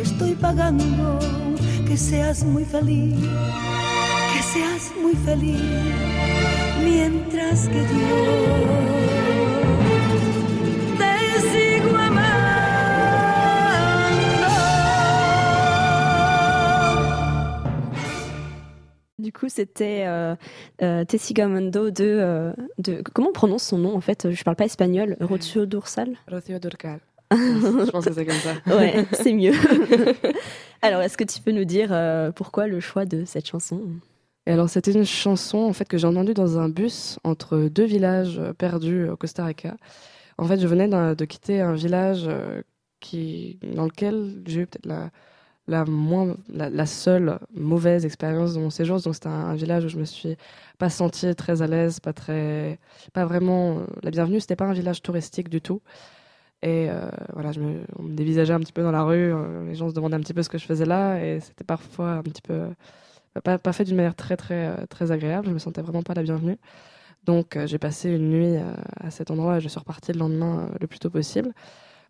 estoy pagando. Que seas muy feliz, que seas muy feliz, mientras que yo te sigo amando. Du coup, c'était euh, euh, Tessigamando de, euh, de. Comment on prononce son nom en fait? Je parle pas espagnol. Rocio Dorsal? Rocío Durcal. Je pense que c'est comme ça. (laughs) Ouais, (laughs) c'est mieux. (laughs) Alors, est-ce que tu peux nous dire euh, pourquoi le choix de cette chanson? Et alors, c'était une chanson en fait que j'ai entendue dans un bus entre deux villages euh, perdus au Costa Rica. En fait, je venais de quitter un village euh, qui, dans lequel j'ai eu peut-être la, la, moins, la, la seule mauvaise expérience de mon séjour. Donc, c'était un, un village où je me suis pas sentie très à l'aise, pas très, pas vraiment la bienvenue. C'était pas un village touristique du tout. Et euh, voilà, on me dévisageait un petit peu dans la rue. euh, les gens se demandaient un petit peu ce que je faisais là, et c'était parfois un petit peu pas, pas fait d'une manière très très euh, très agréable. Je me sentais vraiment pas la bienvenue. Donc euh, j'ai passé une nuit euh, à cet endroit et je suis repartie le lendemain euh, le plus tôt possible.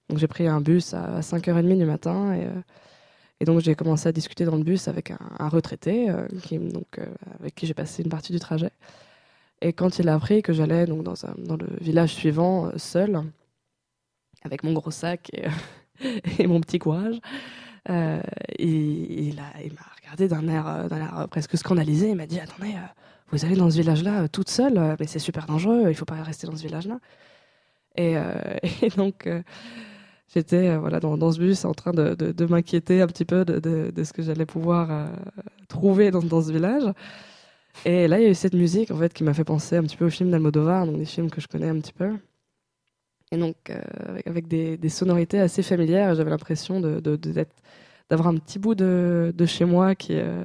Donc j'ai pris un bus à 5h30 du matin et, euh, donc j'ai commencé à discuter dans le bus avec un, un retraité euh, qui, donc, euh, avec qui j'ai passé une partie du trajet. Et quand il a appris que j'allais dans, dans le village suivant euh, seul, avec mon gros sac et, (laughs) mon petit courage, euh, il, m'a regardé d'un air, euh, d'un air presque scandalisé. Il m'a dit Attendez, euh, vous allez dans ce village-là toute seule, mais c'est super dangereux, il faut pas rester dans ce village-là. Et, (laughs) donc, j'étais voilà, dans, dans ce bus en train de, m'inquiéter un petit peu de, ce que j'allais pouvoir trouver dans, dans ce village. Et là, il y a eu cette musique en fait, qui m'a fait penser un petit peu aux films d'Almodovar, donc des films que je connais un petit peu. Et donc, euh, avec, des, des sonorités assez familières, j'avais l'impression de, de- de- d'être- d'avoir un petit bout de, chez moi qui, euh,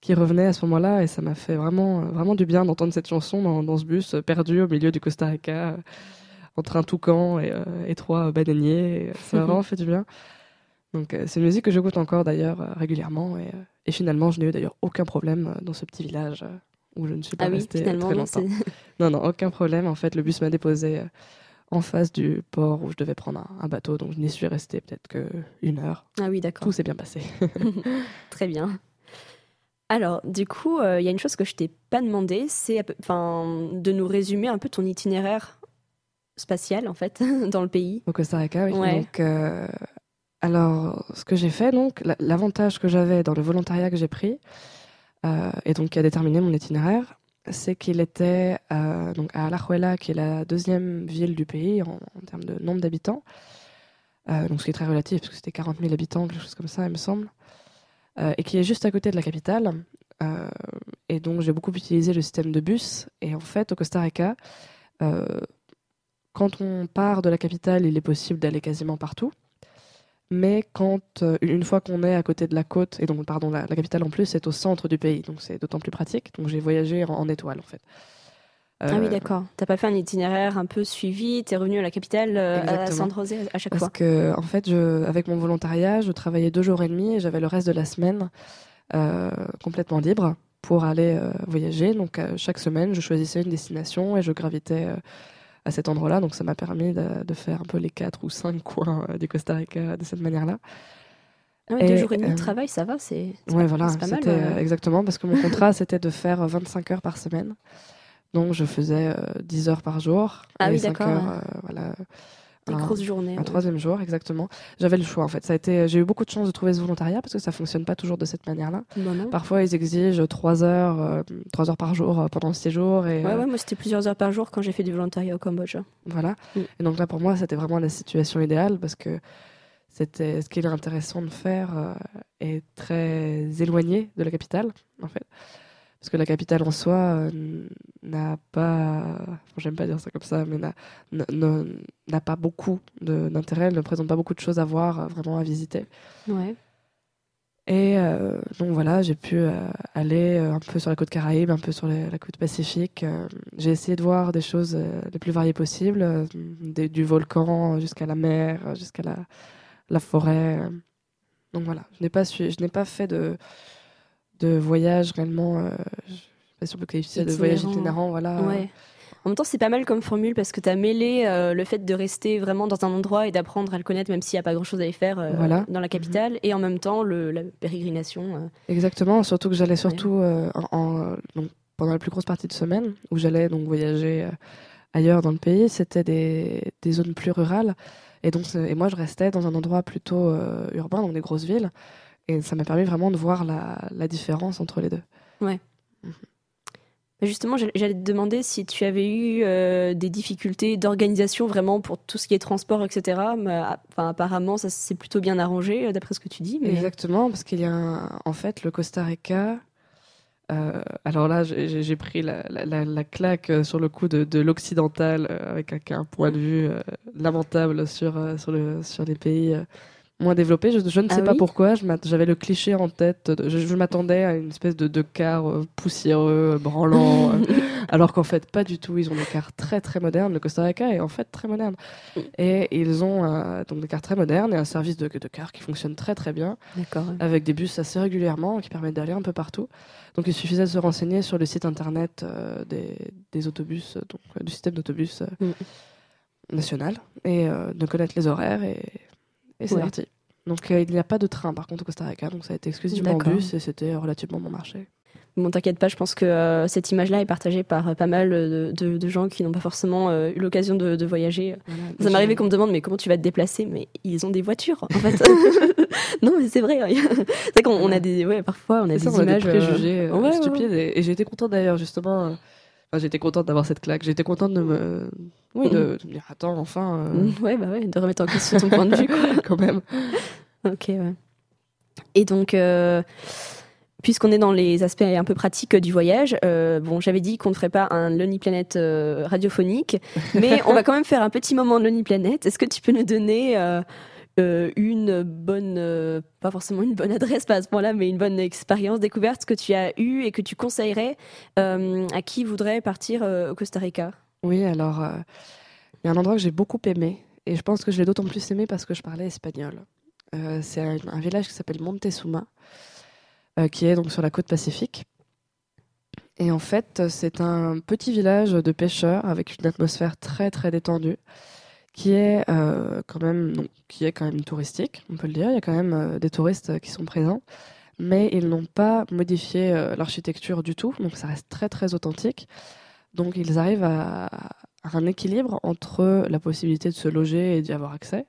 qui revenait à ce moment-là. Et ça m'a fait vraiment, vraiment du bien d'entendre cette chanson dans, dans ce bus perdu au milieu du Costa Rica, euh, entre un toucan et, euh, et trois bananiers. Et, ça m'a vraiment (laughs) fait du bien. Donc, c'est une musique que j'écoute encore d'ailleurs régulièrement. Et, et finalement, je n'ai eu d'ailleurs aucun problème dans ce petit village où je ne suis pas Ah oui, restée très longtemps. c'est- Non, non, aucun problème. En fait, le bus m'a déposé en face du port où je devais prendre un, un bateau. Donc je n'y suis restée peut-être que une heure. Ah oui, d'accord. Tout s'est bien passé. (laughs) (laughs) Très bien. Alors, du coup, euh, il y a une chose que je t'ai pas demandé, c'est de nous résumer un peu ton itinéraire spatial, en fait, (laughs) dans le pays. Au Costa Rica, oui. Ouais. Donc, euh, alors, ce que j'ai fait, donc, la- l'avantage que j'avais dans le volontariat que j'ai pris, euh, et donc qui a déterminé mon itinéraire, c'est qu'il était euh, donc à Alajuela, qui est la deuxième ville du pays en, termes de nombre d'habitants. Euh, donc, ce qui est très relatif, parce que c'était 40 000 habitants, quelque chose comme ça, il me semble. Euh, et qui est juste à côté de la capitale. Et donc, j'ai beaucoup utilisé le système de bus. Et en fait, au Costa Rica, quand on part de la capitale, il est possible d'aller quasiment partout. Mais quand, euh, une fois qu'on est à côté de la côte, et donc, pardon, la, la capitale en plus est au centre du pays, donc c'est d'autant plus pratique. Donc j'ai voyagé en, en étoile, en fait. Ah oui, Euh, d'accord. T'as pas fait un itinéraire un peu suivi, t'es revenu à la capitale, euh, à. San José à chaque Parce fois? que, en fait, je, avec mon volontariat, je travaillais deux jours et demi et j'avais le reste de la semaine complètement libre pour aller voyager. Donc, chaque semaine, je choisissais une destination et je gravitais à cet endroit-là. Donc, ça m'a permis de, de faire un peu les quatre ou cinq coins euh, du Costa Rica de cette manière-là. Ah ouais, deux et, jours et demi de euh, travail, ça va, c'est Ouais, pas- voilà, pas mal. euh, exactement parce que mon (laughs) contrat c'était de faire 25 heures par semaine. Donc je faisais euh, 10 heures par jour. Ah et oui, cinq d'accord, heures, ouais. euh, voilà. Des un- grosses journées. un ouais. troisième jour, exactement. J'avais le choix en fait. Ça a été, j'ai eu beaucoup de chance de trouver ce volontariat parce que ça fonctionne pas toujours de cette manière-là. Bah. Parfois ils exigent 3 heures, euh, 3 heures par jour euh, pendant 6 jours et Ouais, euh, ouais, moi c'était plusieurs heures par jour quand j'ai fait du volontariat au Cambodge. voilà. Mm. Et donc là pour moi c'était vraiment la situation idéale parce que c'était ce qui est intéressant de faire euh, est très éloigné de la capitale en fait. Parce que la capitale en soi euh, n'a pas, enfin, j'aime pas dire ça comme ça, mais n'a- pas beaucoup d'intérêt, elle ne présente pas beaucoup de choses à voir, euh, vraiment à visiter. Ouais. Et euh, donc voilà, j'ai pu euh, aller un peu sur la côte Caraïbe, un peu sur les- la côte Pacifique. J'ai essayé de voir des choses les plus variées possibles, des- du volcan jusqu'à la mer, jusqu'à la, la forêt. Donc voilà, je n'ai pas, su- je n'ai pas fait de, de voyage réellement, euh, je suis pas sûre que qualifié de voyage Itinérant. Voilà. Ouais. En même temps, c'est pas mal comme formule parce que tu as mêlé euh, le fait de rester vraiment dans un endroit et d'apprendre à le connaître, même s'il n'y a pas grand chose à y faire euh, Voilà. dans la capitale, et en même temps le, la pérégrination. euh. Exactement, surtout que j'allais surtout en, en- donc, pendant la plus grosse partie de semaine, où j'allais donc voyager ailleurs dans le pays, c'était des, des zones plus rurales. Et, donc, et moi, je restais dans un endroit plutôt urbain, donc des grosses villes. Et ça m'a permis vraiment de voir la, la différence entre les deux. Mais Justement, j'allais te demander si tu avais eu euh, des difficultés d'organisation vraiment pour tout ce qui est transport, etc. Mais, ah, enfin, apparemment, ça s'est plutôt bien arrangé, euh, d'après ce que tu dis. Mais... Exactement, parce qu'il y a un- en fait le Costa Rica. euh, alors là, j'ai pris la, la- la- la claque sur le coup de, de l'occidental, avec un, un point de vue euh, lamentable sur, sur, le, sur les pays moins développés. Je, je ne Ah sais pas oui pourquoi, j'avais le cliché en tête. de- je je m'attendais à une espèce de, de car euh, poussiéreux, euh, branlant, (laughs) euh, alors qu'en fait, pas du tout. Ils ont des cars très très modernes. Le Costa Rica est en fait très moderne. Et ils ont euh, donc des cars très modernes et un service de, de cars qui fonctionne très très bien D'accord. avec des bus assez régulièrement qui permettent d'aller un peu partout. Donc il suffisait de se renseigner sur le site internet des, des autobus, donc du système d'autobus Mm. national, et de connaître les horaires, et, et c'est Ouais. parti. Donc euh, il n'y a pas de train par contre au Costa Rica, donc ça a été exclusivement bus et c'était relativement bon marché. Bon, t'inquiète pas, je pense que euh, cette image-là est partagée par euh, pas mal de, de- de gens qui n'ont pas forcément euh, eu l'occasion de, de voyager. Ça m'est arrivé qu'on me demande mais comment tu vas te déplacer? Mais ils ont des voitures en fait. (laughs) (laughs) non mais c'est vrai. hein. c'est vrai qu'on on a des ouais parfois on a des ça, on a images des euh, préjugés euh, ouais, stupides et, et j'ai été contente d'ailleurs justement. Enfin, j'étais contente d'avoir cette claque. J'étais contente de me, oui, de, de me dire attends enfin euh, Mm, Ouais bah ouais de remettre en question ton point de vue quoi. (laughs) quand même. Ok ouais. Et donc euh, puisqu'on est dans les aspects un peu pratiques du voyage, euh, bon j'avais dit qu'on ne ferait pas un Lonely Planet euh, radiophonique, mais on va quand même faire un petit moment de Lonely Planet. Est-ce que tu peux nous donner euh, euh, une bonne, euh, pas forcément une bonne adresse, pas à ce point-là, mais une bonne expérience découverte que tu as eue et que tu conseillerais euh, à qui voudrait partir au Costa Rica? Oui, alors, il y a un endroit que j'ai beaucoup aimé, et je pense que je l'ai d'autant plus aimé parce que je parlais espagnol. C'est un, un village qui s'appelle Montezuma, qui est donc sur la côte pacifique. Et en fait, c'est un petit village de pêcheurs avec une atmosphère très très détendue, qui est euh, quand même, qui est quand même touristique, on peut le dire. Il y a quand même euh, des touristes qui sont présents, mais ils n'ont pas modifié euh, l'architecture du tout, donc ça reste très très authentique. Donc ils arrivent à, un équilibre entre la possibilité de se loger et d'y avoir accès,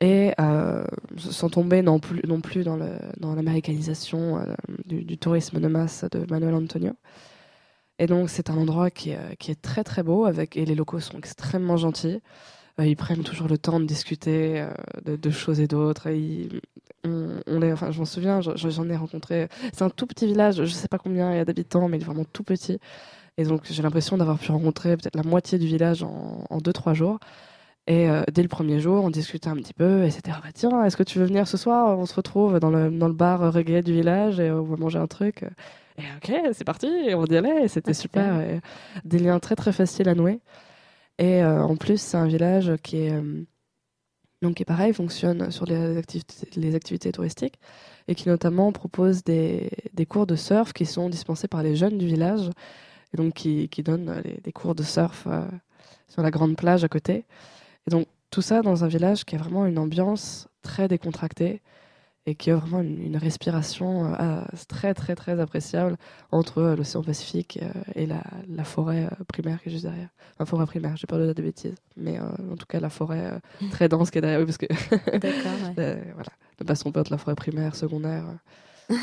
et euh, sans tomber non plus, non plus dans, l'américanisation euh, du, du tourisme de masse de Manuel Antonio. Et donc c'est un endroit qui est, qui est très très beau avec, et les locaux sont extrêmement gentils. Euh, ils prennent toujours le temps de discuter euh, de, de choses et d'autres. On, on les, enfin, je m'en souviens, je- j'en ai rencontré. C'est un tout petit village, je sais pas combien il y a d'habitants, mais il est vraiment tout petit. Et donc j'ai l'impression d'avoir pu rencontrer peut-être la moitié du village en, en deux trois jours. Et euh, dès le premier jour, on discutait un petit peu et c'était ah bah tiens, est-ce que tu veux venir ce soir? On se retrouve dans le, dans le bar euh, reggae du village et on va manger un truc. Et ok, c'est parti, et on y allait et c'était Ah, super. super. et des liens très très faciles à nouer. Et euh, en plus, c'est un village qui est euh, donc qui pareil, fonctionne sur les activités, les activités touristiques et qui notamment propose des, des cours de surf qui sont dispensés par les jeunes du village et donc qui, qui donnent les- des cours de surf euh, sur la grande plage à côté. Et donc tout ça dans un village qui a vraiment une ambiance très décontractée et qui a vraiment une, une respiration euh, très très très appréciable entre euh, l'océan Pacifique euh, et la, la forêt primaire qui est juste derrière. Enfin, forêt primaire, j'ai peur de dire des bêtises, mais en tout cas la forêt très (laughs) dense qui est derrière. Oui, parce que D'accord. ouais. (laughs) voilà, ne pas se tromper entre la forêt primaire, secondaire.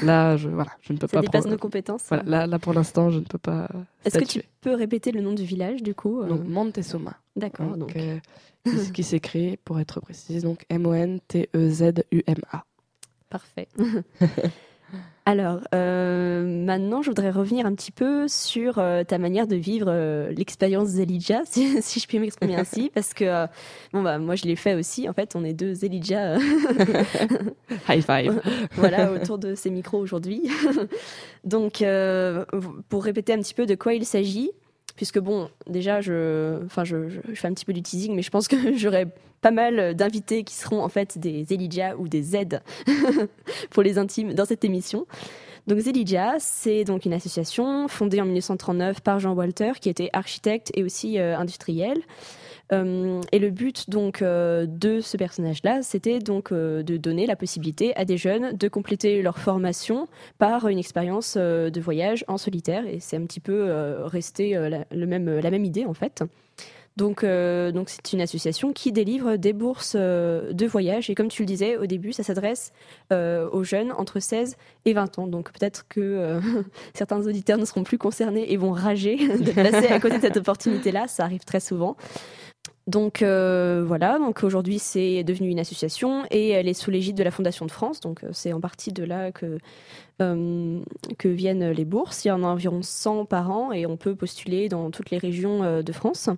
Là, (laughs) je, voilà, je ne peux Ça pas. dépasse prendre- nos compétences. Voilà, là, là, pour l'instant, je ne peux pas. Est-ce que tu peux répéter le nom du village du coup Donc, Montezuma. D'accord. Donc, Donc, qui, qui s'écrit, pour être précise, donc M-O-N-T-E-Z-U-M-A. Parfait. (laughs) Alors, euh, maintenant, je voudrais revenir un petit peu sur euh, ta manière de vivre euh, l'expérience Zelidja, (laughs) si, si je puis m'exprimer (laughs) ainsi, parce que bon bah moi je l'ai fait aussi. En fait, on est deux Zelidja, High five. voilà, autour de ces micros aujourd'hui. Donc, pour répéter un petit peu de quoi il s'agit, puisque bon, déjà, je, enfin, je, fais un petit peu du teasing, mais je pense que (laughs) j'aurai pas mal d'invités qui seront en fait des Zelidja ou des Z (laughs) pour les intimes dans cette émission. Donc Zelidja, c'est donc une association fondée en 1939 par Jean Walter, qui était architecte et aussi euh, industriel. Euh, et le but donc euh, de ce personnage-là, c'était donc euh, de donner la possibilité à des jeunes de compléter leur formation par une expérience de voyage en solitaire. Et c'est un petit peu resté la, même, idée en fait. Donc, donc c'est une association qui délivre des bourses de voyage. Et comme tu le disais au début, ça s'adresse aux jeunes entre 16 et 20 ans. Donc peut-être que (laughs) certains auditeurs ne seront plus concernés et vont rager (laughs) de passer à côté de cette opportunité-là. Ça arrive très souvent. Donc euh, voilà, donc aujourd'hui c'est devenu une association et elle est sous l'égide de la Fondation de France, donc euh, c'est en partie de là que, euh, que viennent les bourses. Il y en a environ 100 par an et on peut postuler dans toutes les régions de France.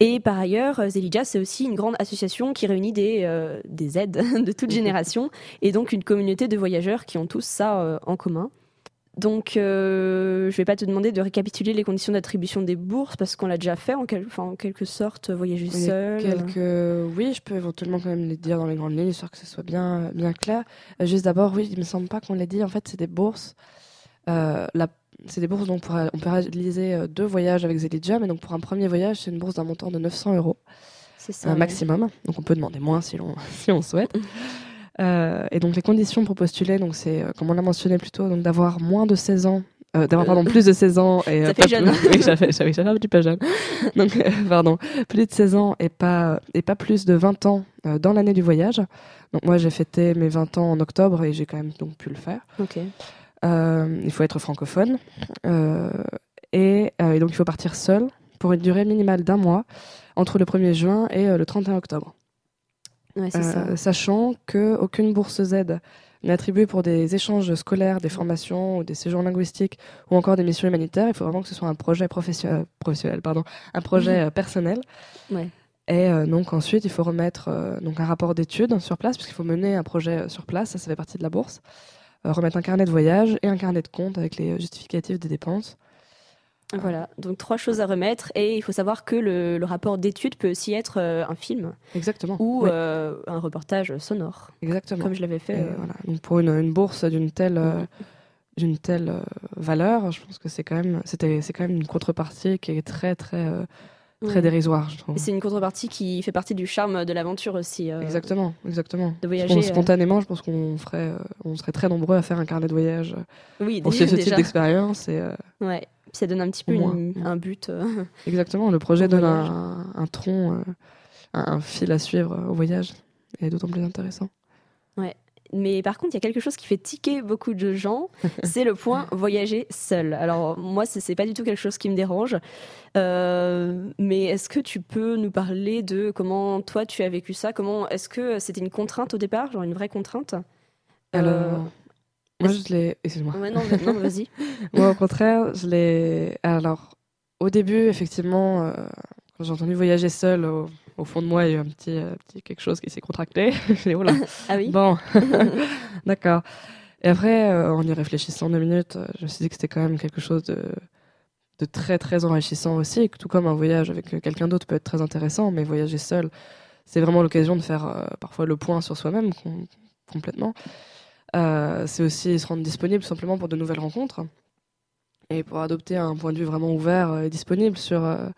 Et par ailleurs, Zelidja, c'est aussi une grande association qui réunit des, euh, des aides (laughs) de toute (laughs) génération et donc une communauté de voyageurs qui ont tous ça en commun. Donc, euh, je ne vais pas te demander de récapituler les conditions d'attribution des bourses parce qu'on l'a déjà fait en, quel- enfin, en quelque sorte, voyager y a seul. quelques... Oui, je peux éventuellement quand même les dire dans les grandes lignes, histoire que ce soit bien, bien clair. Euh, juste d'abord, oui, il me semble pas qu'on l'ait dit. En fait, c'est des bourses. euh, la- C'est des bourses dont on peut, on peut réaliser euh, deux voyages avec Zelidja, mais donc pour un premier voyage, c'est une bourse d'un montant de 900 euros. C'est ça. un maximum. Donc on peut demander moins si l'on (laughs) si on souhaite. (laughs) Euh, et donc les conditions pour postuler, donc c'est euh, comme on l'a mentionné plus tôt, donc d'avoir moins de 16 ans, euh, d'avoir pardon plus de 16 ans et Ça fait pas jeune. plus- (laughs) oui, j'avais j'avais j'avais un petit peu jeune. (laughs) Donc pardon, plus de 16 ans et pas et pas plus de 20 ans dans l'année du voyage. Donc moi j'ai fêté mes 20 ans en octobre et j'ai quand même donc pu le faire. Ok. Il faut être francophone et, et donc il faut partir seul pour une durée minimale d'un mois entre le 1er juin et le 31 octobre. Ouais. Euh, sachant qu'aucune bourse Z n'est attribuée pour des échanges scolaires, des formations ou des séjours linguistiques ou encore des missions humanitaires. Il faut vraiment que ce soit un projet professionnel, professionnel pardon, un projet euh, personnel. Ouais. Et euh, donc ensuite, il faut remettre euh, donc un rapport d'études sur place, puisqu'il faut mener un projet euh, sur place, ça, ça fait partie de la bourse. Euh, remettre un carnet de voyage et un carnet de compte avec les euh, justificatifs des dépenses. Voilà, donc trois choses à remettre et il faut savoir que le, le rapport d'étude peut aussi être euh, un film Exactement. ou Oui, euh, un reportage sonore, exactement. comme je l'avais fait. Euh, voilà. Donc pour une, une bourse d'une telle, d'une telle valeur, je pense que c'est quand même, c'était, c'est quand même une contrepartie qui est très, très, très dérisoire, je trouve. Et c'est une contrepartie qui fait partie du charme de l'aventure aussi. euh, Exactement, exactement. De voyager. pense, euh, spontanément, je pense qu'on ferait, euh, on serait très nombreux à faire un carnet de voyage Oui, pour déjà. suivre ce type d'expérience. Et, Ouais. Puis ça donne un petit peu une- un but. euh, (laughs) exactement, le projet donne un, un tronc, euh, un, un fil à suivre euh, au voyage, et d'autant plus intéressant. Mais par contre, il y a quelque chose qui fait tiquer beaucoup de gens, (laughs) c'est le point voyager seul. Alors moi, c'est pas du tout quelque chose qui me dérange. Euh, mais est-ce que tu peux nous parler de comment toi tu as vécu ça? Comment est-ce que c'était une contrainte au départ, genre une vraie contrainte? Alors, moi, je l'ai. Excuse-moi. ouais, non, non, vas-y. (laughs) Moi, au contraire, je l'ai. Alors, au début, effectivement, euh, quand j'ai entendu voyager seul, au, au fond de moi, il y a eu un petit, euh, petit quelque chose qui s'est contracté. (laughs) je me suis dit, oh là, Ah oui. bon, (laughs) d'accord. Et après, euh, en y réfléchissant deux minutes, euh, je me suis dit que c'était quand même quelque chose de, de très, très enrichissant aussi. Et que tout comme un voyage avec quelqu'un d'autre peut être très intéressant, mais voyager seul, c'est vraiment l'occasion de faire parfois le point sur soi-même com- complètement. Euh, c'est aussi se rendre disponible simplement pour de nouvelles rencontres et pour adopter un point de vue vraiment ouvert et disponible sur, euh,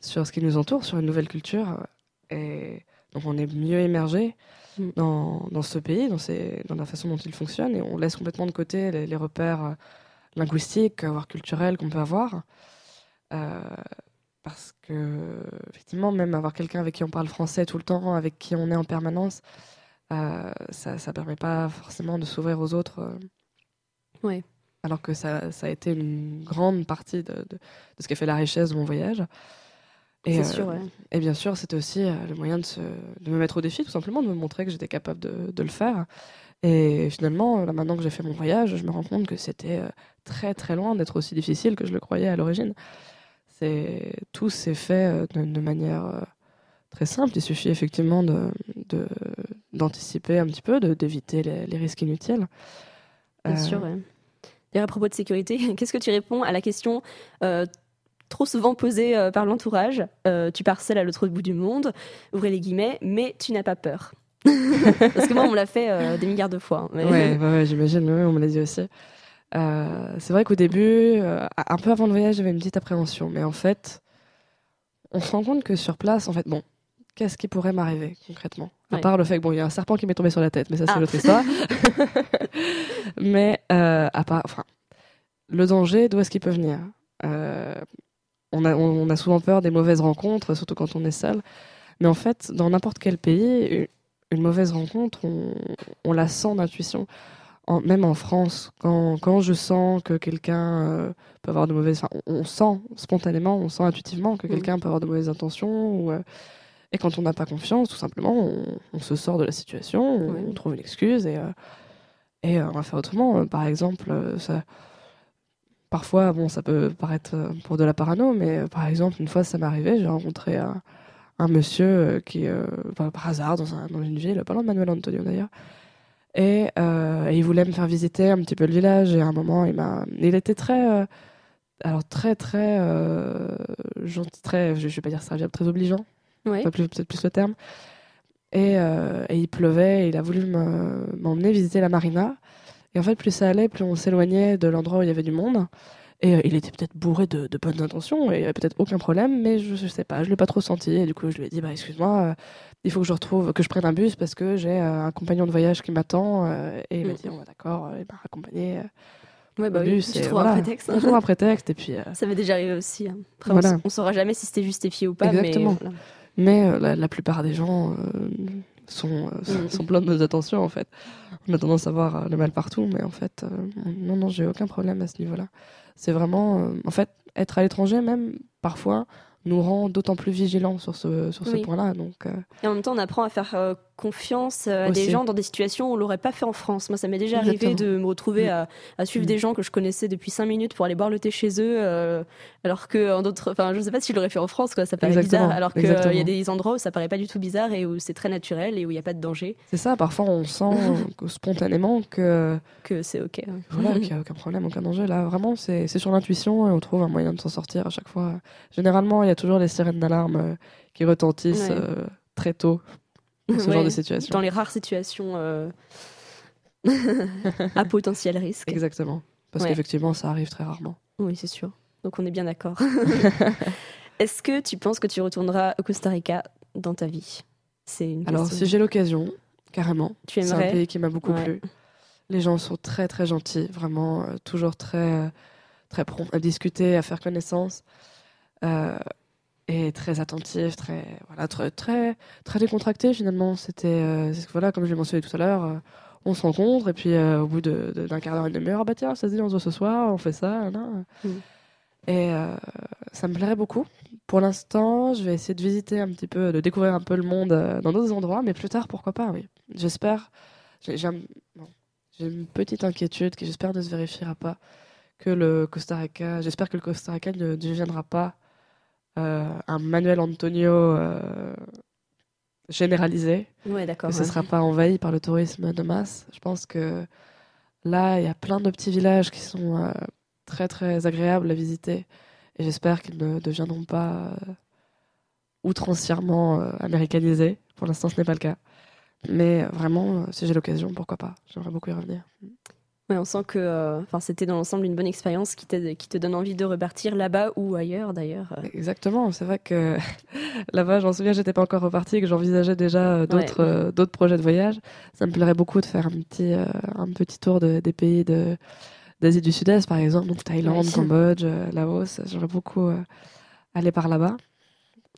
sur ce qui nous entoure, sur une nouvelle culture. Et donc on est mieux immergé Mm. dans, dans ce pays, dans, ses- dans la façon dont il fonctionne, et on laisse complètement de côté les, les repères euh, linguistiques, voire culturels qu'on peut avoir. Euh, parce que, effectivement, même avoir quelqu'un avec qui on parle français tout le temps, avec qui on est en permanence, euh, ça ne permet pas forcément de s'ouvrir aux autres. euh, Ouais. alors que ça, ça a été une grande partie de, de- de ce qui a fait la richesse de mon voyage. Et, C'est euh, sûr, ouais. et bien sûr, c'était aussi euh, le moyen de, se, de me mettre au défi, tout simplement, de me montrer que j'étais capable de, de le faire. Et finalement, là, maintenant que j'ai fait mon voyage, je me rends compte que c'était euh, très très loin d'être aussi difficile que je le croyais à l'origine. C'est tout s'est fait de, manière très simple. Il suffit effectivement de de- d'anticiper un petit peu, de- d'éviter les, les risques inutiles. Bien Euh, sûr, ouais. D'ailleurs, à propos de sécurité, (laughs) qu'est-ce que tu réponds à la question euh, trop souvent posée euh, par l'entourage Tu pars seul à l'autre bout du monde, ouvrez les guillemets, mais tu n'as pas peur. (laughs) Parce que moi, on me l'a fait des milliards de fois. hein, mais- (laughs) Ouais, ouais, j'imagine, ouais, on me l'a dit aussi. C'est vrai qu'au début, un peu avant le voyage, j'avais une petite appréhension, mais en fait, on se rend compte que sur place, en fait, bon, qu'est-ce qui pourrait m'arriver concrètement? À Ouais. part le fait que bon, il y a un serpent qui m'est tombé sur la tête, mais ça c'est Ah. une autre histoire. (laughs) (laughs) mais euh, à part, enfin, le danger, d'où est-ce qu'il peut venir? Euh, on, a, on, on a souvent peur des mauvaises rencontres, surtout quand on est seul. Mais en fait, dans n'importe quel pays, une, une mauvaise rencontre, on, on la sent d'intuition. En- même en France, quand, quand je sens que quelqu'un euh, peut avoir de mauvaises... On, on sent spontanément, on sent intuitivement que Mhm. quelqu'un peut avoir de mauvaises intentions. Ou, et quand on n'a pas confiance, tout simplement, on, on se sort de la situation, on, trouve une excuse et, euh, et euh, on va faire autrement. Euh, Par exemple, ça... Parfois, bon, ça peut paraître pour de la parano, mais par exemple, une fois, ça m'est arrivé, j'ai rencontré un, un monsieur qui, par, hasard, dans, un- dans une ville, pas loin de Manuel Antonio d'ailleurs, et, euh, et il voulait me faire visiter un petit peu le village, et à un moment, il m'a, il était très, euh, alors très, très euh, gentil, très, je, je vais pas dire dire très obligeant, Ouais. plus- peut-être plus le terme. Et, euh, et il pleuvait, et il a voulu me- m'emmener visiter la marina. Et en fait, plus ça allait, plus on s'éloignait de l'endroit où il y avait du monde. Et euh, il était peut-être bourré de, de bonnes intentions, et il n'y avait peut-être aucun problème, mais je, je sais pas, je l'ai pas trop senti. Et du coup, je lui ai dit, bah excuse-moi, euh, il faut que je retrouve, que je prenne un bus parce que j'ai un compagnon de voyage qui m'attend. et il m'a Mm. dit, on va d'accord, il m'a accompagné. euh, Ouais, bah oui, bus, tu un prétexte. (laughs) Un prétexte, et puis. Ça m'est déjà arrivé aussi. hein. Après, Voilà. on, on saura jamais si c'était justifié ou pas. Exactement. Mais, voilà. Mais euh, la, la plupart des gens euh, sont, euh, sont, Mm. sont pleins de nos attentions, en fait. On a tendance à voir le mal partout, mais en fait, non, non, j'ai aucun problème à ce niveau-là. C'est vraiment. en fait, être à l'étranger, même, parfois, nous rend d'autant plus vigilants sur ce, sur ce Oui. point-là. Donc, euh, Et en même temps, on apprend à faire euh, confiance euh, à des gens dans des situations où on l'aurait pas fait en France. Moi, ça m'est déjà arrivé de me retrouver Mm. à, à suivre Mm. des gens que je connaissais depuis cinq minutes pour aller boire le thé chez eux, euh, alors que en d'autres, enfin, je sais pas si je l'aurais fait en France, quoi. Ça paraît Exactement. bizarre, alors qu'il y a des endroits où ça paraît pas du tout bizarre et où c'est très naturel et où il n'y a pas de danger, c'est ça, parfois, on sent (laughs) spontanément que. que c'est ok. hein. Voilà, (laughs) qu'il n'y a aucun problème, aucun danger. Là, vraiment, c'est c'est sur l'intuition et on trouve un moyen de s'en sortir à chaque fois. Généralement, il y a toujours les sirènes d'alarme euh, qui retentissent Ouais. euh, très tôt dans ce Ouais, genre de situation. Dans les rares situations euh, (laughs) à potentiel risque. Exactement. Parce Ouais. qu'effectivement, ça arrive très rarement. Oui, c'est sûr. Donc on est bien d'accord. (laughs) Est-ce que tu penses que tu retourneras au Costa Rica dans ta vie? C'est une Alors, si j'ai l'occasion, carrément. tu C'est un pays qui m'a beaucoup Ouais. plu. Les gens sont très très gentils, vraiment euh, toujours très euh, très prompts à discuter, à faire connaissance, euh, et très attentifs, très voilà très très, très décontractés finalement. C'était euh, voilà comme je l'ai mentionné tout à l'heure, euh, on se rencontre et puis euh, au bout de- de- d'un quart d'heure une demi-heure, ah bah tiens ça se dit on se voit ce soir, on fait ça. Mm. et ça me plairait beaucoup. Pour l'instant, je vais essayer de visiter un petit peu, de découvrir un peu le monde dans d'autres endroits, mais plus tard pourquoi pas, oui. J'espère. J'ai un- bon, une petite inquiétude qui j'espère ne se vérifiera pas que le Costa Rica, j'espère que le Costa Rica ne deviendra pas un Manuel Antonio euh, généralisé, Ouais, d'accord. que ce ouais. sera pas envahi par le tourisme de masse. Je pense que là, il y a plein de petits villages qui sont euh, très très agréables à visiter et j'espère qu'ils ne deviendront pas euh, outrancièrement euh, américanisés. Pour l'instant, ce n'est pas le cas. Mais euh, vraiment, euh, si j'ai l'occasion, pourquoi pas J'aimerais beaucoup y revenir. Ouais, on sent que euh, enfin, c'était dans l'ensemble une bonne expérience qui, qui te donne envie de repartir là-bas ou ailleurs d'ailleurs. euh. Exactement, c'est vrai que (laughs) là-bas, j'en souviens, j'étais pas encore repartie et que j'envisageais déjà euh, d'autres d'autres projets de voyage. Ça me plairait beaucoup de faire un petit, un petit tour de- des pays de d'Asie du Sud-Est, par exemple, donc Thaïlande, Ouais. Cambodge, Laos. J'aimerais beaucoup aller par là-bas.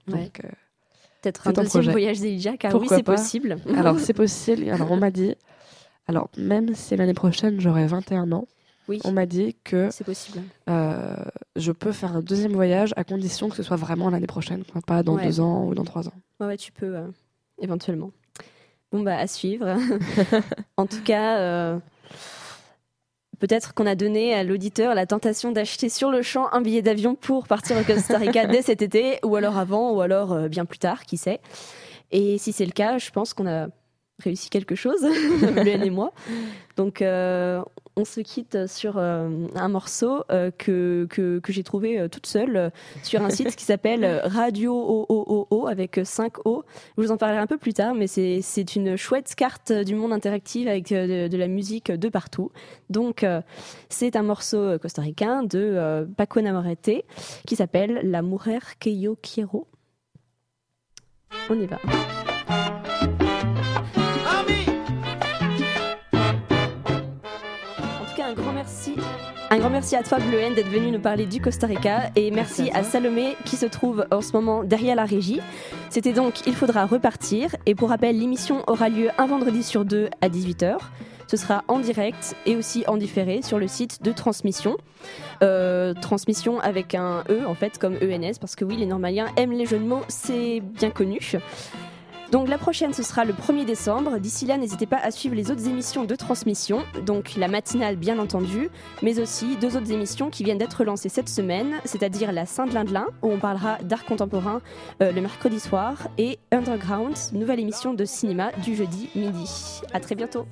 Donc, Peut-être un deuxième projet. voyage d'Elijah, car Pourquoi oui, c'est possible. alors, (laughs) c'est possible. Alors, on m'a dit, alors même si l'année prochaine j'aurai 21 ans, Oui, on m'a dit que c'est possible. euh, je peux faire un deuxième voyage à condition que ce soit vraiment l'année prochaine, quoi, pas dans Ouais. deux ans ou dans trois ans. Ouais, ouais, tu peux, euh, éventuellement. Bon, bah, à suivre. (laughs) en tout cas, euh, peut-être qu'on a donné à l'auditeur la tentation d'acheter sur le champ un billet d'avion pour partir au Costa Rica (laughs) dès cet été, ou alors avant, ou alors bien plus tard, qui sait. Et si c'est le cas, je pense qu'on a réussi quelque chose, (laughs) Luan et moi. Donc, euh, on se quitte sur euh, un morceau euh, que, que, que j'ai trouvé toute seule sur un (laughs) site qui s'appelle Radio OOOO avec 5 O. Je vous en parlerai un peu plus tard, mais c'est une chouette carte du monde interactif avec de, de la musique de partout. Donc, c'est un morceau costaricain de Paco Navarrete qui s'appelle La Mujer que yo quiero. On y va. Merci. Un grand merci à toi, Bleuhen, d'être venu nous parler du Costa Rica. Et merci, Merci à. Salomé, qui se trouve en ce moment derrière la régie. C'était donc Il faudra repartir. Et pour rappel, l'émission aura lieu un vendredi sur deux à 18h. Ce sera en direct et aussi en différé sur le site de transmission. Euh, transmission avec un E, en fait, comme ENS, parce que oui, les Normaliens aiment les jeux de mots, c'est bien connu. Donc la prochaine, ce sera le 1er décembre. D'ici là, n'hésitez pas à suivre les autres émissions de transmission, donc la matinale bien entendu, mais aussi deux autres émissions qui viennent d'être lancées cette semaine, c'est-à-dire la Saint-Lindelin, où on parlera d'art contemporain euh, le mercredi soir, et Underground, nouvelle émission de cinéma du jeudi midi. À très bientôt.